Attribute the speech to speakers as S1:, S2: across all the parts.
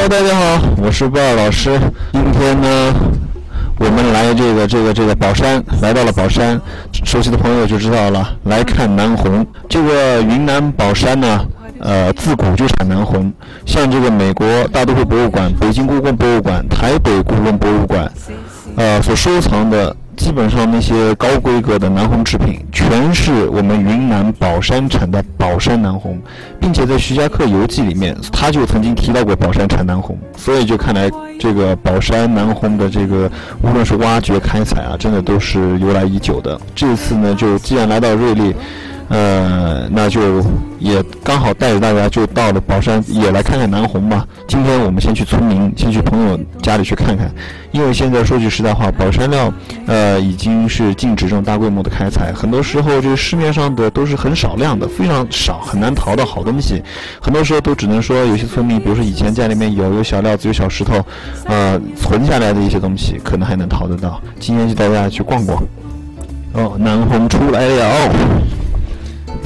S1: Hello，大家好，我是鲍尔老师。今天呢，我们来这个这个这个宝山，来到了宝山，熟悉的朋友就知道了。来看南红，这个云南宝山呢，呃，自古就产南红。像这个美国大都会博物馆、北京故宫博物馆、台北故宫博物馆，呃，所收藏的。基本上那些高规格的南红制品，全是我们云南保山产的保山南红，并且在徐霞客游记里面，他就曾经提到过保山产南红，所以就看来这个保山南红的这个无论是挖掘开采啊，真的都是由来已久的。这次呢，就既然来到瑞丽。呃，那就也刚好带着大家就到了宝山，也来看看南红吧。今天我们先去村民，先去朋友家里去看看，因为现在说句实在话，宝山料呃已经是禁止这种大规模的开采，很多时候这个市面上的都是很少量的，非常少，很难淘到好东西。很多时候都只能说有些村民，比如说以前家里面有有小料子、有小石头，呃，存下来的一些东西，可能还能淘得到。今天就带大家去逛逛。哦，南红出来了。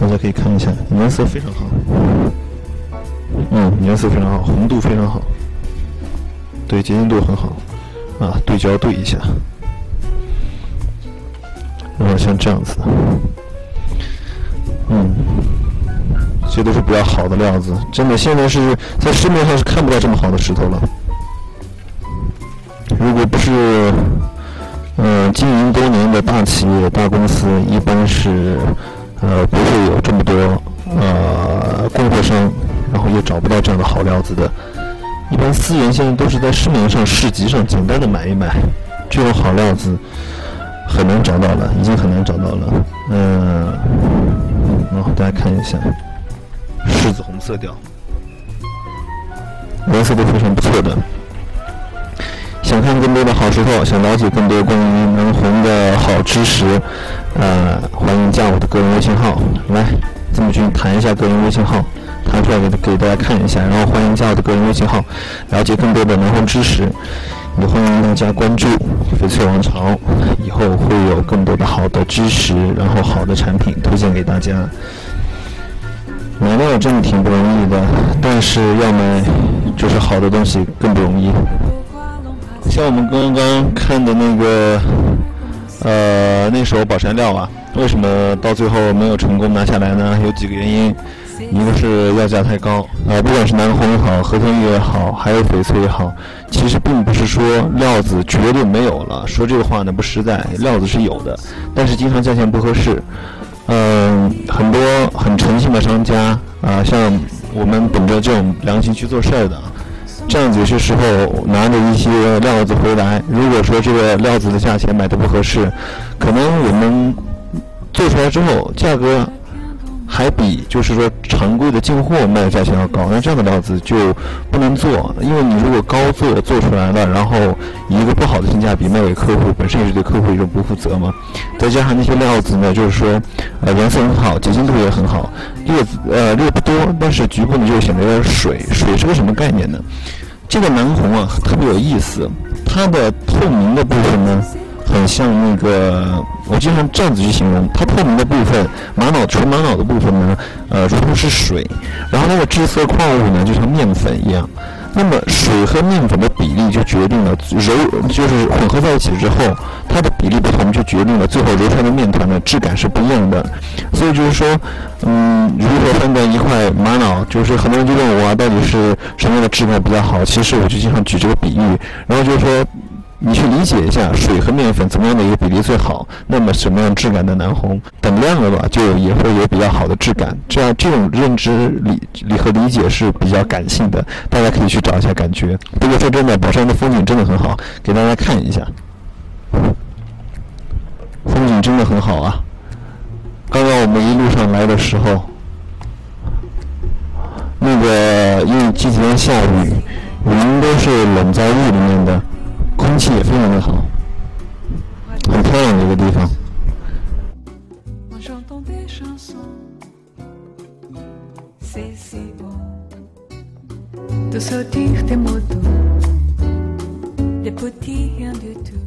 S1: 大家可以看一下，颜色非常好。嗯，颜色非常好，红度非常好，对，洁净度很好。啊，对焦对一下，然后像这样子，嗯，这都是比较好的料子，真的，现在是在市面上是看不到这么好的石头了。如果不是，嗯，经营多年的大企业、大公司，一般是。呃，不会有这么多呃供货商，然后也找不到这样的好料子的。一般私人现在都是在市面上、市集上简单的买一买，这种好料子很难找到了，已经很难找到了。嗯，然后大家看一下，柿子红色调，颜色都非常不错的。想看更多的好石头，想了解更多关于南红的好知识，呃，欢迎加我的个人微信号。来，这么去弹一下个人微信号，弹出来给给大家看一下。然后欢迎加我的个人微信号，了解更多的南红知识。也欢迎大家关注翡翠王朝，以后会有更多的好的知识，然后好的产品推荐给大家。买料真的挺不容易的，但是要买就是好的东西更不容易。像我们刚刚看的那个，呃，那时候宝山料啊，为什么到最后没有成功拿下来呢？有几个原因，一个是要价太高啊，不管是南红也好，和田玉也好，还有翡翠也好，其实并不是说料子绝对没有了，说这个话呢不实在，料子是有的，但是经常价钱不合适，嗯，很多很诚信的商家啊，像我们本着这种良心去做事儿的。这样子有些时候拿着一些料子回来，如果说这个料子的价钱买的不合适，可能我们做出来之后价格还比就是说常规的进货卖的价钱要高，那这样的料子就不能做，因为你如果高做做出来了，然后以一个不好的性价比卖给客户，本身也是对客户一种不负责嘛。再加上那些料子呢，就是说呃颜色很好，洁净度也很好，裂呃裂不多，但是局部呢就显得有点水。水是个什么概念呢？这个南红啊，特别有意思，它的透明的部分呢，很像那个，我经常这样子去形容，它透明的部分，玛瑙纯玛瑙的部分呢，呃，如同是水，然后那个致色矿物呢，就像面粉一样。那么水和面粉的比例就决定了揉，就是混合在一起之后，它的比例不同，就决定了最后揉出来的面团的质感是不一样的。所以就是说，嗯，如何判断一块玛瑙？就是很多人就问我啊，到底是什么样的质感比较好？其实我就经常举这个比喻，然后就是说。你去理解一下水和面粉怎么样的一个比例最好，那么什么样质感的南红等量了吧，就也会有比较好的质感。这样这种认知理理和理解是比较感性的，大家可以去找一下感觉。不过说真的，宝山的风景真的很好，给大家看一下，风景真的很好啊。刚刚我们一路上来的时候，那这个因为这几天下雨云都是冷在雾里面的空气也非常的好很漂亮的一个地方 tiktok deputy and tout.